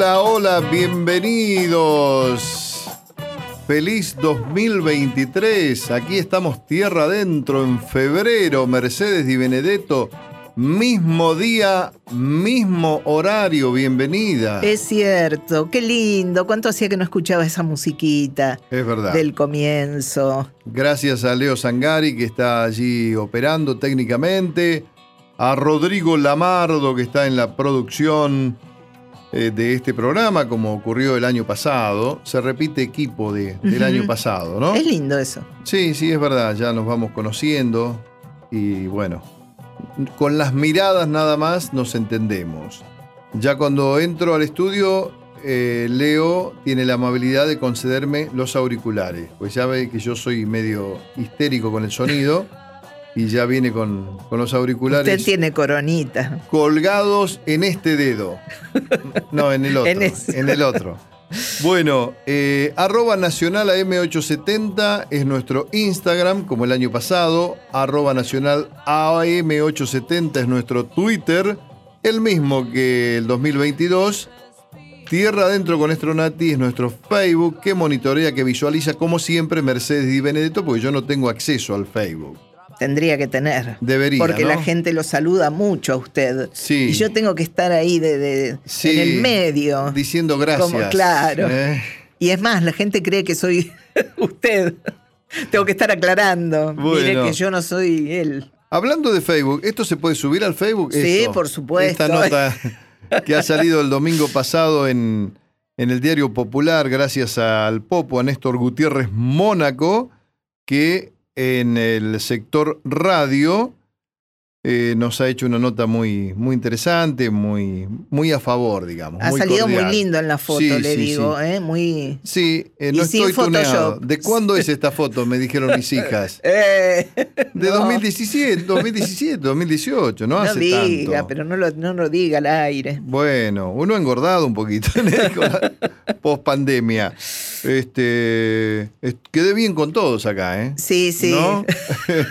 Hola, hola, bienvenidos. Feliz 2023. Aquí estamos tierra adentro en febrero. Mercedes Di Benedetto. Mismo día, mismo horario. Bienvenida. Es cierto, qué lindo. ¿Cuánto hacía que no escuchaba esa musiquita Es verdad. del comienzo? Gracias a Leo Sangari que está allí operando técnicamente. A Rodrigo Lamardo que está en la producción de este programa, como ocurrió el año pasado. Se repite equipo de- del año pasado, ¿no? Es lindo eso. Sí, sí, es verdad, ya nos vamos conociendo y bueno, con las miradas nada más nos entendemos. Ya cuando entro al estudio, eh, Leo tiene la amabilidad de concederme los auriculares, pues ya ve que yo soy medio histérico con el sonido y ya viene con, con los auriculares Usted tiene coronita. colgados en este dedo. No, en el otro. En en el otro. Bueno, eh, arroba nacional AM870 es nuestro Instagram, como el año pasado. Arroba nacional AM870 es nuestro Twitter, el mismo que el 2022. Tierra Adentro con Estronati es nuestro Facebook que monitorea, que visualiza como siempre Mercedes Di Benedetto, porque yo no tengo acceso al Facebook. Tendría que tener. Debería, Porque ¿no? la gente lo saluda mucho a usted. Sí. Y yo tengo que estar ahí de, de- Sí, en el medio. Diciendo gracias. Como, claro. Eh, Y es más, la gente cree que soy usted. tengo que estar aclarando. Mire Bueno. que yo no soy él. Hablando de Facebook, ¿esto se puede subir al Facebook? Sí, por supuesto. Esta nota que ha salido el domingo pasado en, en el Diario Popular, gracias al Popo, a Néstor Gutiérrez Mónaco, que en el sector radio eh, nos ha hecho una nota muy, muy interesante, muy, muy a favor, digamos. Ha muy salido cordial. muy lindo en la foto, Sí, le sí, digo, sí. ¿eh? Muy. Sí, eh, no Y estoy tuneado. ¿De cuándo es esta foto? Me dijeron mis hijas. Eh, De no, 2017, 2017, 2018, no, No hace diga, tanto. pero no lo, no lo diga al aire. Bueno, uno ha engordado un poquito con la post-pandemia. Este, es- quedé bien con todos acá, ¿eh? Sí, sí. ¿No?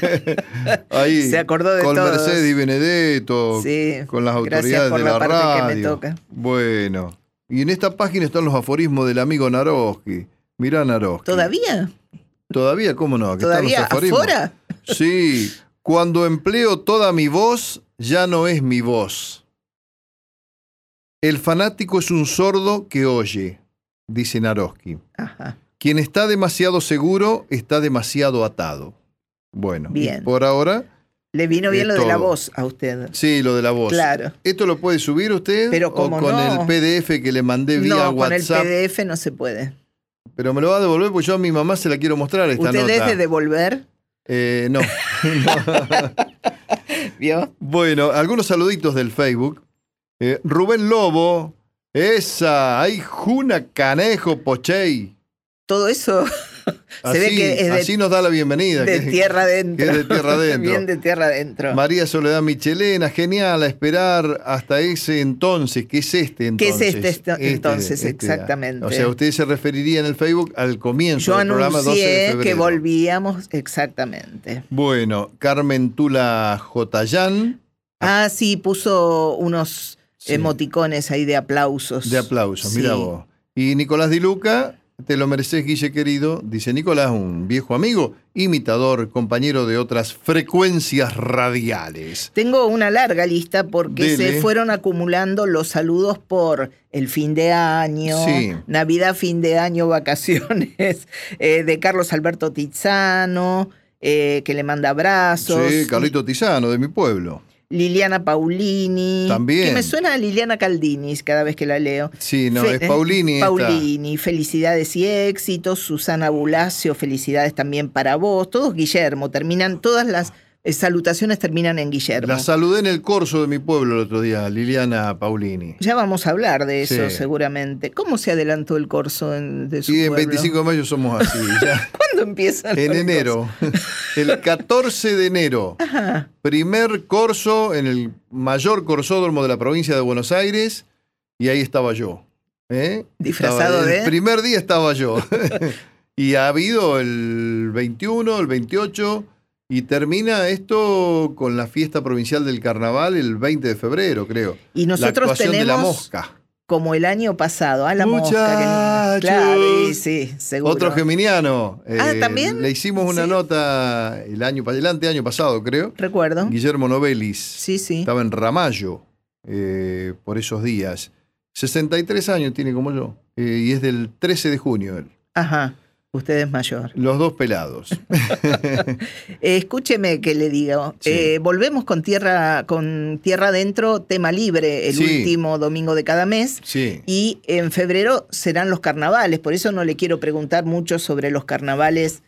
Ahí, Se acordó de con todos. Mercedes y Benedetto, Sí, con las autoridades por de la la, parte que me radio. toca. Bueno, y en esta página están los aforismos del amigo Naroski. Mirá Naroski. ¿Todavía? ¿Todavía? ¿Cómo no? Aquí están ¿Todavía los aforismos. afuera? Sí, cuando empleo toda mi voz, ya no es mi voz. El fanático es un sordo que oye, dice Naroski. Ajá. Quien está demasiado seguro está demasiado atado. Bueno, Bien. por ahora, Le vino bien lo de la voz a usted. sí, lo de la voz. Claro. ¿Esto lo puede subir usted? Pero ¿O cómo con no. el PDF que le mandé vía No, con el WhatsApp? PDF no se puede. Pero me lo va a devolver porque yo a mi mamá se la quiero mostrar esta ¿Usted nota. es de devolver? Eh, no. ¿Vio? Bueno, algunos saluditos del Facebook. Eh, Rubén Lobo, esa, hay Juna Canejo Pochey. Todo eso Así, se ve que es de, así nos da la bienvenida. de que- tierra adentro. que es de tierra adentro. Bien de tierra adentro. María Soledad Michelena, genial, a esperar hasta ese entonces. ¿Qué es este ¿Qué entonces? es este esto- entonces, exactamente? O sea, usted se referiría en el Facebook al comienzo Yo del programa 12 de febrero. que volvíamos exactamente. Bueno, Carmen Tula Jotayán, Ah, sí, puso unos Sí. emoticones ahí de aplausos. De aplausos, Sí. mira vos. Y Nicolás Di Luca, te lo mereces, Guille querido, dice Nicolás, un viejo amigo, imitador, compañero de otras frecuencias radiales. Tengo una larga lista porque Dele. se fueron acumulando los saludos por el fin de año, Sí. Navidad, fin de año, vacaciones, eh, de Carlos Alberto Tizano, eh, que le manda abrazos. Sí, Carlito Tizano, de mi pueblo. Liliana Paulini. También. Que me suena a Liliana Caldinis cada vez que la leo. Sí, no, Fe- es Paulini. esta. Paulini, felicidades y éxitos. Susana Bulacio, felicidades también para vos. Todos Guillermo, terminan, todas las salutaciones terminan en Guillermo. La saludé en el corso de mi pueblo el otro día, Liliana Paulini. Ya vamos a hablar de eso Sí. seguramente. ¿Cómo se adelantó el corso en, de su Y en pueblo? 25 de mayo somos así, ya. ¿Cuándo empiezan? En enero, el 14 de enero? Ajá. primer corso en el mayor corsódromo de la provincia de Buenos Aires, y ahí estaba yo. ¿eh? Disfrazado Estaba- de- El primer día estaba yo. y ha habido el 21, el 28, y termina esto con la fiesta provincial del carnaval el 20 de febrero, creo. Y la nosotros actuación de la tenemos mosca. como el año pasado. A la mosca. Muchachos. Claro, sí, seguro. Otro geminiano. Ah, Eh, ¿también? Le hicimos una Sí. nota el año el anteaño pasado, creo. Recuerdo. Guillermo Novelis. Sí, sí. Estaba en Ramallo eh, por esos días. 63 años tiene como yo. eh, y es del 13 de junio él. Ajá. Usted es mayor. Los dos pelados. Eh, escúcheme que le digo. Sí. Eh, volvemos con tierra, con tierra adentro, tema libre, el Sí. último domingo de cada mes. Sí. Y en febrero serán los carnavales, por eso no le quiero preguntar mucho sobre los carnavales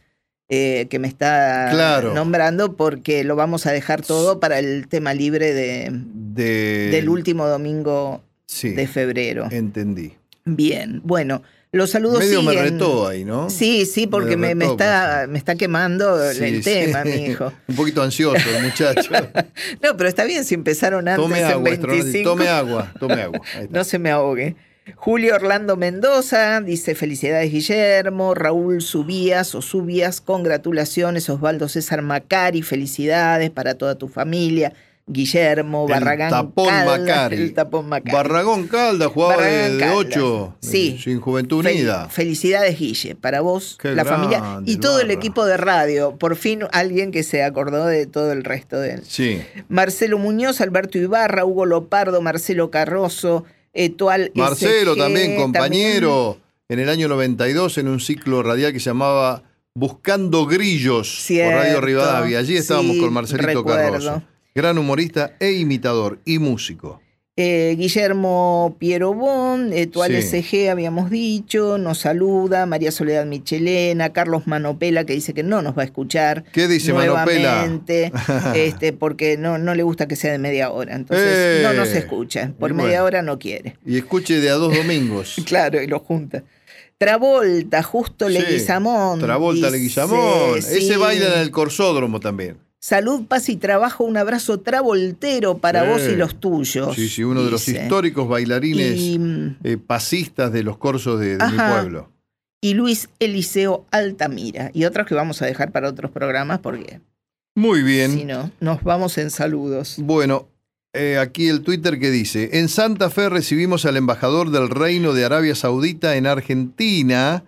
eh, que me está Claro. nombrando, porque lo vamos a dejar todo para el tema libre de, De, del último domingo de febrero. Entendí. Bien, bueno, los saludos Medio me siguen. retó ahí, ¿no? Sí, sí, porque me, me está, me está quemando Sí, el sí. tema, mi hijo. Un poquito ansioso el muchacho. No, pero está bien si empezaron antes tome en agua, Estronati, 25. tome agua, tome agua. No se me ahogue. Julio Orlando Mendoza dice felicidades Guillermo, Raúl Subías o Subias, congratulaciones, Osvaldo César Macari, felicidades para toda tu familia, Guillermo, El Barragán tapón Macari. el tapón Macari. Barragón Calda jugaba Barragán de, Caldas. 8. Sí. Sin Juventud Unida. felicidades Guille, para vos, Qué la familia y todo el equipo de radio. Por fin alguien que se acordó de todo el resto de él. Sí. Marcelo Muñoz, Alberto Ibarra, Hugo Lopardo, Marcelo Carroso, Etual Marcelo SG, también, compañero, en el año 92 en un ciclo radial que se llamaba Buscando Grillos Cierto, por Radio Rivadavia. Allí estábamos sí, con Marcelito recuerdo. Carroso. Gran humorista e imitador y músico. Eh, Guillermo Piero Bon, Etual Sí. SG, habíamos dicho, nos saluda, María Soledad Michelena, Carlos Manopela, que dice que no nos va a escuchar. ¿Qué dice Manopela? nuevamente, este, porque no, no le gusta que sea de media hora. Entonces, Eh, no nos escucha. Por media bueno. hora no quiere. Y escuche de a dos domingos. Claro, y lo junta. Travolta, justo Sí, Leguizamón. Travolta dice, Leguizamón. Ese baila en el Corsódromo también. Salud, paz y trabajo. Un abrazo travoltero para vos y los tuyos. Sí, sí, uno de los históricos bailarines Y, mm, eh, pasistas de los corsos de, de mi pueblo. y Luis Eliseo Altamira. Y otros que vamos a dejar para otros programas porque Muy bien. si no, nos vamos en saludos. Bueno, eh, aquí el Twitter que dice, en Santa Fe recibimos al embajador del Reino de Arabia Saudita en Argentina,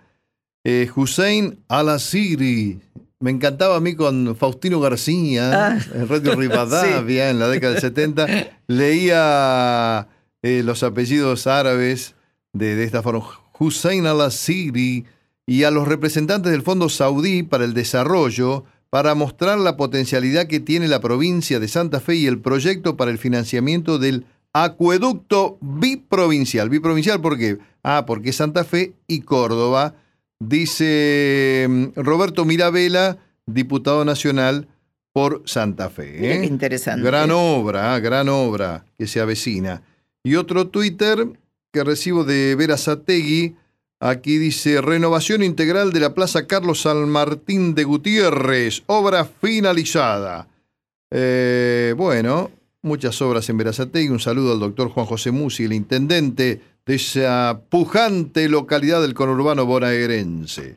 eh, Hussein Al-Asiri. Me encantaba a mí con Faustino García, Ah. en Radio Rivadavia, en la década del 70. Leía eh, los apellidos árabes de, de esta forma. Hussein Al-Asiri y a los representantes del Fondo Saudí para el Desarrollo para mostrar la potencialidad que tiene la provincia de Santa Fe y el proyecto para el financiamiento del acueducto biprovincial. ¿Biprovincial por qué? Ah, porque Santa Fe y Córdoba, dice mm, Roberto Mirabella, diputado nacional por Santa Fe. ¿eh? qué interesante. Gran obra, ah, gran obra que se avecina. Y otro Twitter que recibo de Vera Sategui, aquí dice, renovación integral de la Plaza Carlos San Martín de Gutiérrez, obra finalizada. Eh, bueno, muchas obras en Verazategui. Un saludo al doctor Juan José Musi, el intendente de esa pujante localidad del conurbano bonaerense.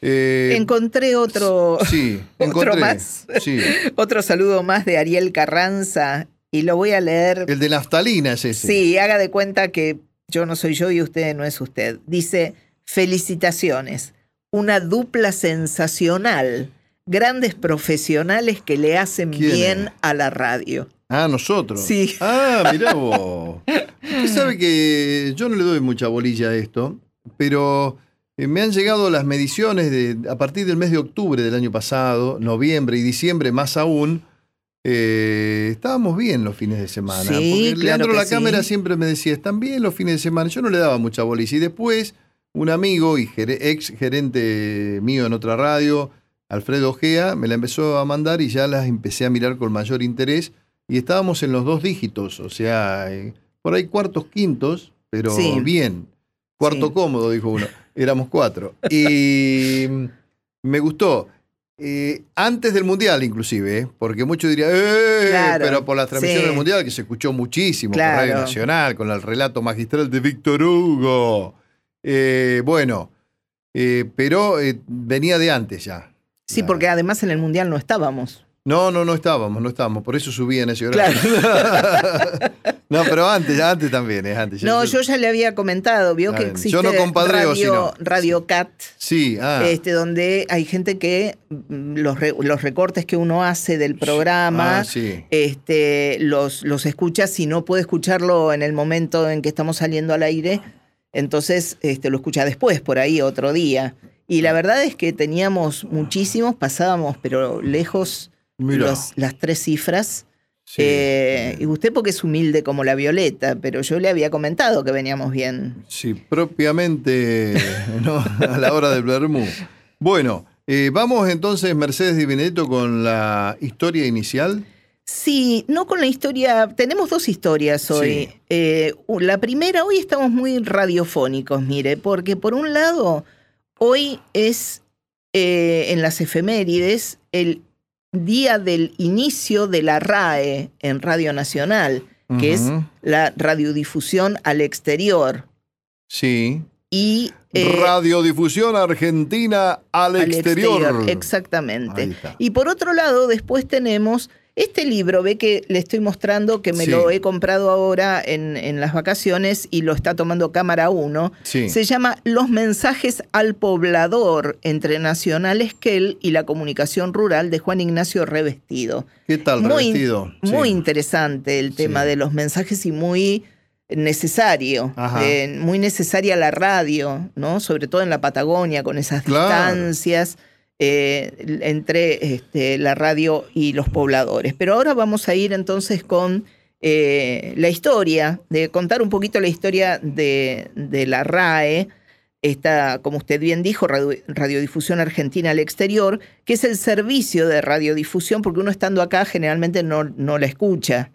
Eh, Encontré otro, sí, otro encontré. más. Sí. otro saludo más de Ariel Carranza y lo voy a leer. El de naftalina es ese. Sí, haga de cuenta que yo no soy yo y usted no es usted. Dice, felicitaciones, una dupla sensacional, grandes profesionales que le hacen ¿Quién bien es? a la radio. Ah, nosotros. Sí. Ah, mirá vos. Usted sabe que yo no le doy mucha bolilla a esto, pero eh, me han llegado las mediciones de, a partir del mes de octubre del año pasado, noviembre y diciembre más aún. eh, estábamos bien los fines de semana. Sí, porque Leandro La sí. Cámara siempre me decía, están bien los fines de semana. Yo no le daba mucha bolilla. Y después, un amigo y ex gerente mío en otra radio, Alfredo Ojea, me la empezó a mandar y ya las empecé a mirar con mayor interés. Y estábamos en los dos dígitos, o sea, eh, por ahí cuartos, quintos, pero Sí. bien. Cuarto Sí. cómodo, dijo uno. Éramos cuatro. Y mm, me gustó. Eh, antes del Mundial, inclusive, ¿eh? porque muchos dirían, "Eh", Claro, pero por la transmisión sí. del Mundial, que se escuchó muchísimo Claro. por Radio Nacional, con el relato magistral de Víctor Hugo. Bueno, pero venía de antes ya. Sí, porque además en el Mundial no estábamos. No, no, no estábamos, no estábamos, por eso subí en ese horario. No, pero antes, antes también, es antes. No, yo ya le había comentado, vio Ah, que existe Yo no compadreo, radio, sino- Radio Cat, Sí, ah. este, donde hay gente que mm, los, re- los recortes que uno hace del programa, Ah, sí. este, los, los escucha si no puede escucharlo en el momento en que estamos saliendo al aire, entonces este, lo escucha después, por ahí, otro día. Y la verdad es que teníamos muchísimos, pasábamos, pero lejos. Los- las tres cifras. Sí. Eh, y usted porque es humilde como la Violeta, pero yo le había comentado que veníamos bien. Sí, propiamente ¿no? a la hora del Bermú. Bueno, eh, vamos entonces, Mercedes Di Benedetto, con la historia inicial. Sí, no con la historia, tenemos dos historias hoy. Sí. Eh, la primera, hoy estamos muy radiofónicos, mire, porque por un lado, hoy es en las efemérides el día del inicio de la RAE en Radio Nacional, que es la radiodifusión al exterior. Sí. Y eh, Radiodifusión Argentina al, al exterior. Exactamente. Y por otro lado, después tenemos este libro, ve que le estoy mostrando que me Sí. lo he comprado ahora en, en las vacaciones y lo está tomando cámara 1. Sí. Se llama Los mensajes al poblador entre Nacional Esquel y la comunicación rural de Juan Ignacio Revestido. ¿Qué tal, Muy, revestido? Sí. muy interesante el tema de los mensajes y muy necesario, eh, muy necesaria la radio, ¿no? Sobre todo en la Patagonia, con esas Claro. distancias eh, entre este, la radio y los pobladores. Pero ahora vamos a ir entonces con eh, la historia, de contar un poquito la historia de, la RAE, esta, como usted bien dijo, radio- Radiodifusión Argentina al Exterior, que es el servicio de radiodifusión, porque uno estando acá generalmente no, no la escucha,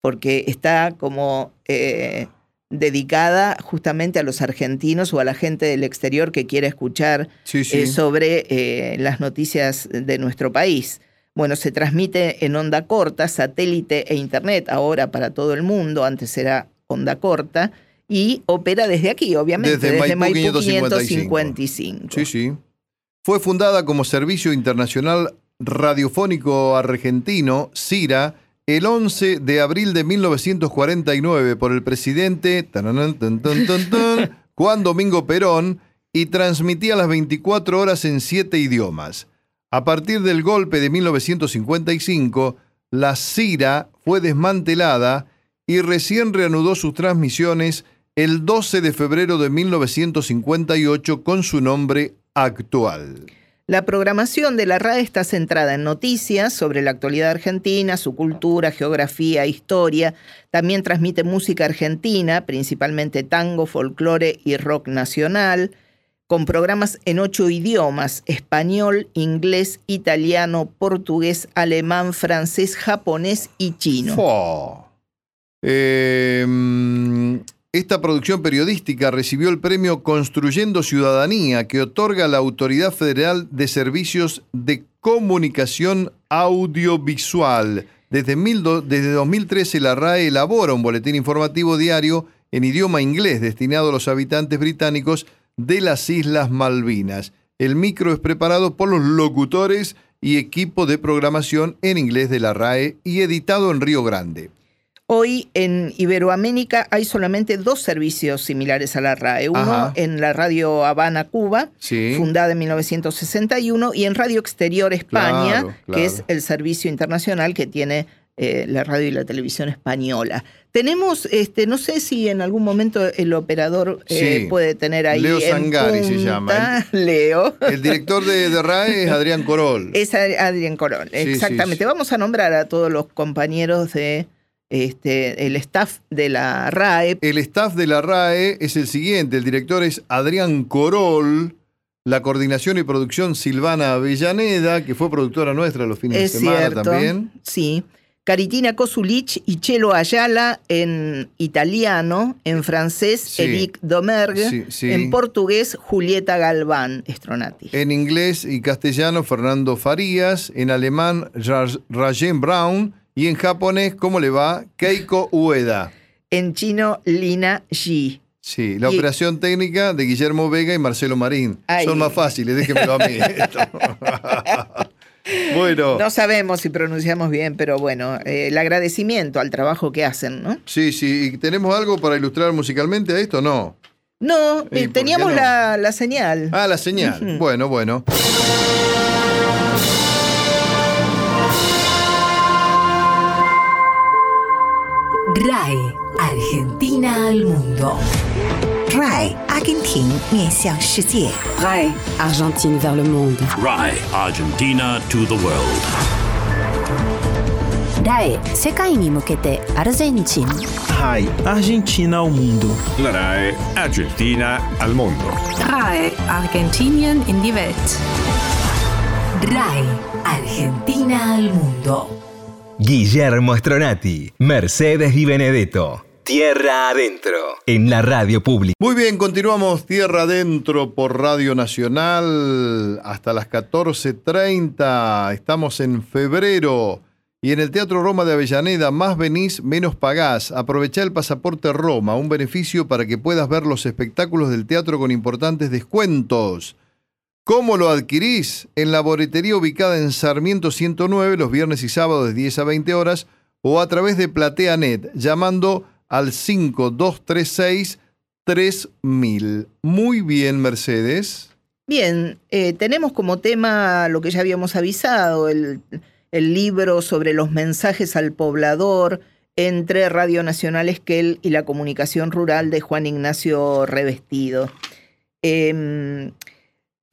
porque está como eh, dedicada justamente a los argentinos o a la gente del exterior que quiere escuchar Sí, sí. eh, sobre eh, las noticias de nuestro país. Bueno, se transmite en onda corta, satélite e internet, ahora para todo el mundo, antes era onda corta, y opera desde aquí, obviamente, Desde desde, Maipú Maipú, 555. 555. Sí, sí. Fue fundada como Servicio Internacional Radiofónico Argentino, CIRA, el 11 de abril de 1949 por el presidente tananán, tan, tan, tan, tan, Juan Domingo Perón y transmitía las 24 horas en siete idiomas. A partir del golpe de 1955, la CIRA fue desmantelada y recién reanudó sus transmisiones el 12 de febrero de 1958 con su nombre actual. La programación de la RAE está centrada en noticias sobre la actualidad argentina, su cultura, geografía, historia. También transmite música argentina, principalmente tango, folclore y rock nacional, con programas en ocho idiomas, español, inglés, italiano, portugués, alemán, francés, japonés y chino. Eh, esta producción periodística recibió el premio Construyendo Ciudadanía que otorga la Autoridad Federal de Servicios de Comunicación Audiovisual. Desde, mil do- desde 2013 la RAE elabora un boletín informativo diario en idioma inglés destinado a los habitantes británicos de las Islas Malvinas. El micro es preparado por los locutores y equipo de programación en inglés de la RAE y editado en Río Grande. Hoy en Iberoamérica hay solamente dos servicios similares a la RAE. Uno Ajá. en la Radio Habana, Cuba, Sí. fundada en 1961, y en Radio Exterior España, Claro, claro. que es el servicio internacional que tiene eh, la radio y la televisión española. Tenemos, este, no sé si en algún momento el operador eh, Sí. puede tener ahí. Leo en Sangari se llama. Leo. El director de, de RAE es Adrián Corol. Es Ad- Adrián Corol, Sí, exactamente. Vamos a nombrar a todos los compañeros de este, el staff de la RAE. El staff de la RAE es el siguiente. El director es Adrián Corol. La coordinación y producción Silvana Avellaneda, que fue productora nuestra los fines Es de semana cierto. también. Sí. Caritina Kosulich y Chelo Ayala en italiano, en francés Sí. Eric Domergue, Sí, sí. en portugués Julieta Galván Estronati. En inglés y castellano, Fernando Farías. En alemán, Ra- Rajen Brown. Y en japonés, ¿cómo le va? Keiko Ueda. En chino Lina Ji. Sí, la Y- operación técnica de Guillermo Vega y Marcelo Marín. Son más fáciles, déjenmelo a mí. Bueno. No sabemos si pronunciamos bien, pero bueno, eh, el agradecimiento al trabajo que hacen, ¿no? Sí, sí. ¿Y tenemos algo para ilustrar musicalmente a esto? No. No, ¿Y eh, teníamos no? La, la señal. Ah, la señal. Ujú. Bueno, bueno. RAE Argentina al mundo. RAI 阿根廷面向世界。 RAE Argentine vers le monde. RAI Argentina to the world. RAE 世界に向けてアルゼンチン RAI Argentina ao mundo. La RAE Argentina al mundo. RAE Argentinien in die Welt. RAE Argentina al mundo. Guillermo Stronati, Mercedes y Benedetto. Tierra adentro. En la radio pública. Muy bien, continuamos Tierra Adentro por Radio Nacional hasta las 14.30. Estamos en febrero. Y en el Teatro Roma de Avellaneda, más venís, menos pagás. Aprovechá el pasaporte Roma, un beneficio para que puedas ver los espectáculos del teatro con importantes descuentos. ¿Cómo lo adquirís? En la boletería ubicada en Sarmiento 109 los viernes y sábados de 10 a 20 horas o a través de PlateaNet llamando al 5236 3000. Muy bien, Mercedes. Bien, eh, tenemos como tema lo que ya habíamos avisado, el, el libro sobre los mensajes al poblador entre Radio Nacional Esquel y la comunicación rural de Juan Ignacio Revestido. Em,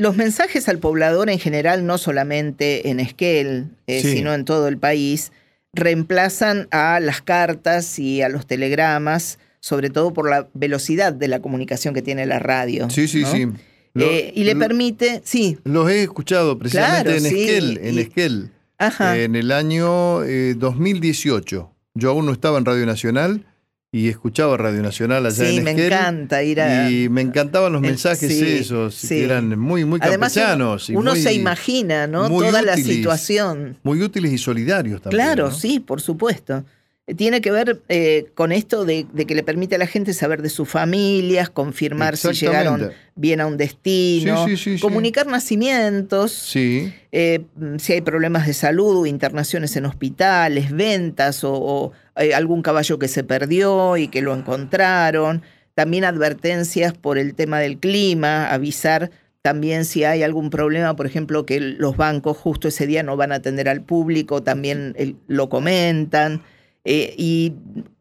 los mensajes al poblador en general, no solamente en Esquel, eh, Sí. sino en todo el país, reemplazan a las cartas y a los telegramas, sobre todo por la velocidad de la comunicación que tiene la radio. Sí, sí, ¿no? sí. Lo- Eh, y le permite, sí, Los he escuchado precisamente Claro, en sí, Esquel, en y- Esquel, ajá. en el año eh, 2018. Yo aún no estaba en Radio Nacional y escuchaba Radio Nacional allá sí, en me Esquel. encanta ir a... Y me encantaban los Eh, mensajes sí, esos, sí. que eran muy, muy Además, uno, campechanos. y uno muy- se imagina, ¿no? Toda la situación. Muy útiles y solidarios también. Claro, ¿no? sí, por supuesto. Eh, Tiene que ver eh, con esto de, de que le permite a la gente saber de sus familias, confirmar si llegaron bien a un destino, Sí, sí, sí, comunicar nacimientos, Sí, eh, si hay problemas de salud, internaciones en hospitales, ventas o, o, eh, algún caballo que se perdió y que lo encontraron. También advertencias por el tema del clima, avisar también si hay algún problema, por ejemplo, que los bancos justo ese día no van a atender al público, también lo comentan. Eh, y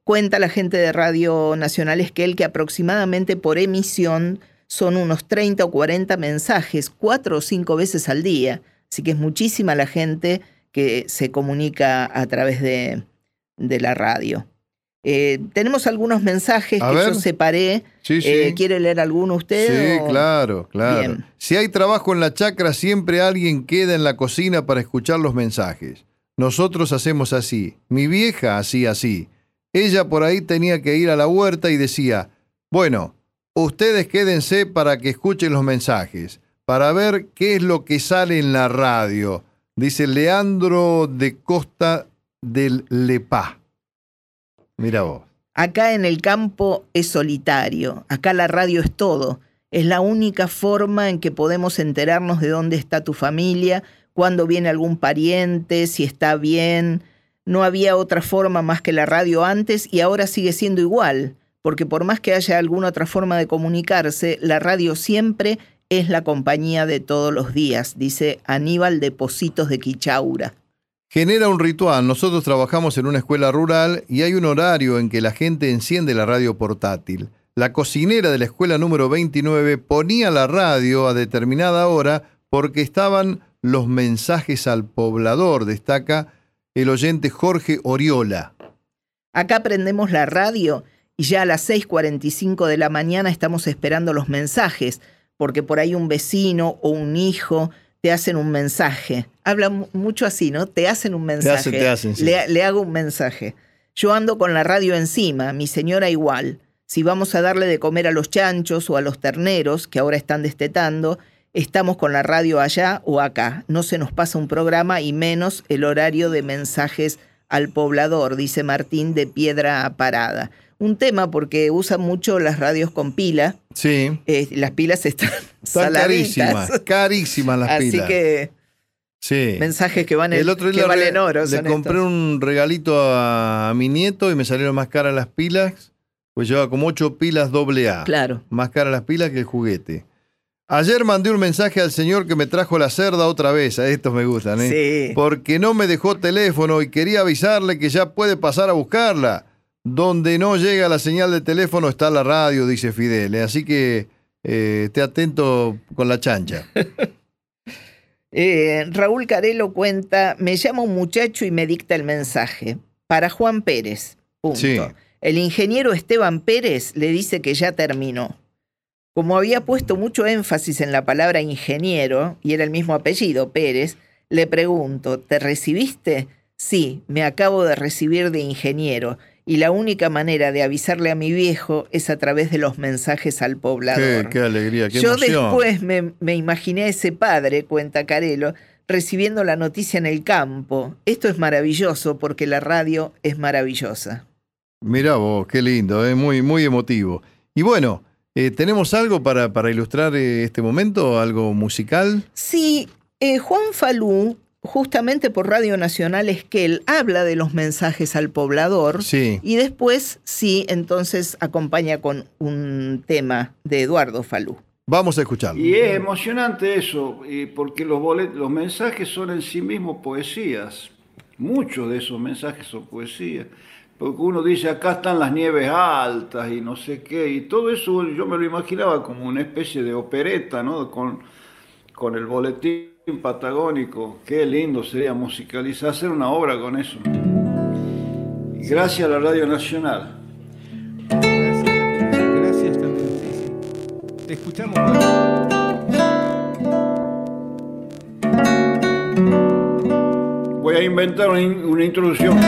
cuenta la gente de Radio Nacional Esquel que aproximadamente por emisión son unos 30 o 40 mensajes, cuatro o cinco veces al día. Así que es muchísima la gente que se comunica a través de, de la radio. Eh, tenemos algunos mensajes A que ver. yo separé. sí, sí. Eh, ¿Quiere leer alguno usted? Sí, o- claro, claro. Bien. Si hay trabajo en la chacra, siempre alguien queda en la cocina para escuchar los mensajes. Nosotros hacemos así. Mi vieja hacía así. Ella por ahí tenía que ir a la huerta y decía, bueno, ustedes quédense para que escuchen los mensajes, para ver qué es lo que sale en la radio. Dice Leandro de Costa del Lepá. Mira vos. Acá en el campo es solitario, acá la radio es todo. Es la única forma en que podemos enterarnos de dónde está tu familia, cuándo viene algún pariente, si está bien. No había otra forma más que la radio antes y ahora sigue siendo igual, porque por más que haya alguna otra forma de comunicarse, la radio siempre es la compañía de todos los días, dice Aníbal de Positos de Quichaura. Genera un ritual. Nosotros trabajamos en una escuela rural y hay un horario en que la gente enciende la radio portátil. La cocinera de la escuela número 29 ponía la radio a determinada hora porque estaban los mensajes al poblador, destaca el oyente Jorge Oriola. Acá prendemos la radio y ya a las 6.45 de la mañana estamos esperando los mensajes, porque por ahí un vecino o un hijo te hacen un mensaje. Habla mu- mucho así, ¿no? Te hacen un mensaje. hacen, te hacen, sí. le, le hago un mensaje. Yo ando con la radio encima, mi señora igual. Si vamos a darle de comer a los chanchos o a los terneros, que ahora están destetando, estamos con la radio allá o acá. No se nos pasa un programa y menos el horario de mensajes al poblador, dice Martín de Piedra Parada. Un tema porque usan mucho las radios con pila. Sí, eh, las pilas están, están saladitas. carísimas, carísimas las Así pilas. que Sí. Mensajes que, van en- El otro que día valen le, oro. le compré estos. un regalito a, a mi nieto y me salieron más caras las pilas, pues lleva como ocho pilas doble A. Claro. Más caras las pilas que el juguete. Ayer mandé un mensaje al señor que me trajo la cerda otra vez, a estos me gustan, ¿eh? Sí. Porque no me dejó teléfono y quería avisarle que ya puede pasar a buscarla. Donde no llega la señal de teléfono está la radio, dice Fidel. Así que eh, esté atento con la chancha. Eh, Raúl Carelo cuenta, me llama un muchacho y me dicta el mensaje. Para Juan Pérez. Punto. Sí. El ingeniero Esteban Pérez le dice que ya terminó. Como había puesto mucho énfasis en la palabra ingeniero, y era el mismo apellido, Pérez, le pregunto, ¿te recibiste? Sí, me acabo de recibir de ingeniero, y la única manera de avisarle a mi viejo es a través de los mensajes al poblador. qué alegría, qué Yo emoción. después me, me imaginé a ese padre, cuenta Carelo, recibiendo la noticia en el campo. Esto es maravilloso porque la radio es maravillosa. Mirá vos, qué lindo, ¿eh? muy, muy emotivo. Y bueno, eh, ¿tenemos algo para, para ilustrar eh, este momento? ¿Algo musical? Sí, eh, Juan Falú, justamente por Radio Nacional Esquel, habla de los mensajes al poblador. Sí. Y después, sí, entonces acompaña con un tema de Eduardo Falú. Vamos a escucharlo. Y es emocionante eso, y porque los, bolet- los mensajes son en sí mismos poesías. Muchos de esos mensajes son poesías. Porque uno dice, acá están las nieves altas y no sé qué, y todo eso yo me lo imaginaba como una especie de opereta, ¿no? Con, con el boletín patagónico. Qué lindo sería musicalizar, hacer una obra con eso. Gracias a la Radio Nacional. Gracias también. sí, sí. Te escuchamos. Voy a inventar una, una introducción.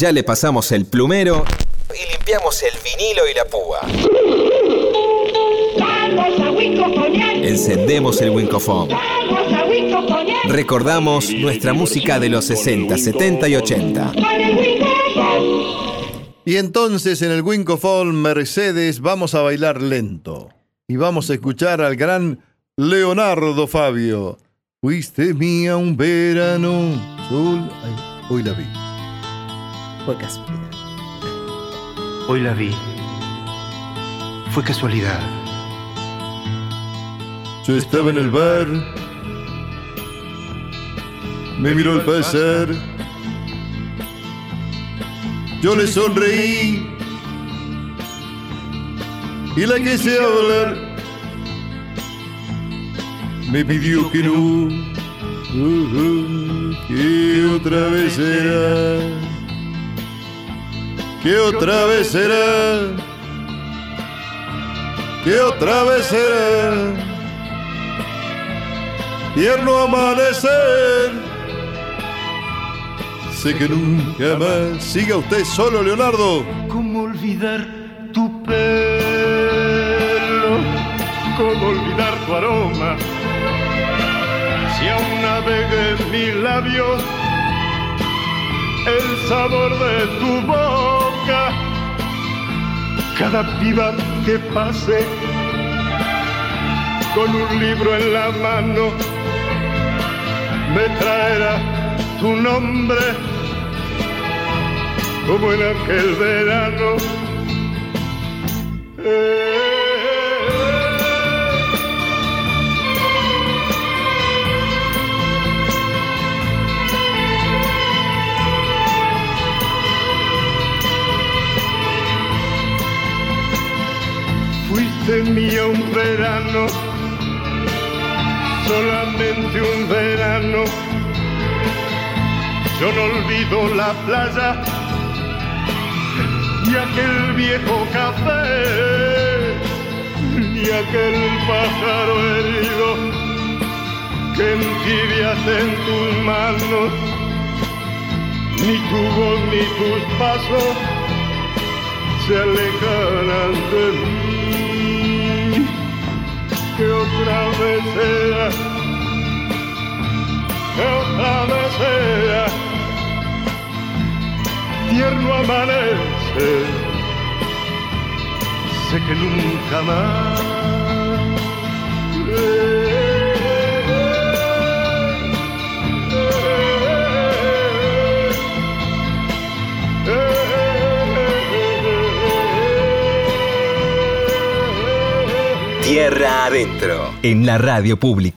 Ya le pasamos el plumero y limpiamos el vinilo y la púa. Encendemos el Wincofon. Recordamos nuestra música de los 60, 70 y 80. Y entonces en el Wincofon Mercedes vamos a bailar lento. Y vamos a escuchar al gran Leonardo Fabio. Fuiste mía un verano. Sol. Ay, hoy la vi. Fue casualidad. Hoy la vi. Fue casualidad. Yo estaba en el bar. Me miró al pasar. Yo le sonreí. Y la que se hablar me pidió que no. uh, uh, que otra vez será. Que otra vez será, que otra vez será, tierno amanecer. Sé que nunca más. Siga usted solo, Leonardo. ¿Cómo olvidar tu pelo? ¿Cómo olvidar tu aroma? Si aún navega en mis labios el sabor de tu Cada piba que pase con un libro en la mano me traerá tu nombre como en aquel verano. Eh, Mía un verano, solamente un verano. Yo no olvido la playa y aquel viejo café, ni aquel pájaro herido que entibias en tus manos, ni tu voz ni tus pasos se alejarán de mí. Que otra vez sea, que otra vez sea, tierno amanece, sé que nunca más. Tierra adentro, en la radio pública.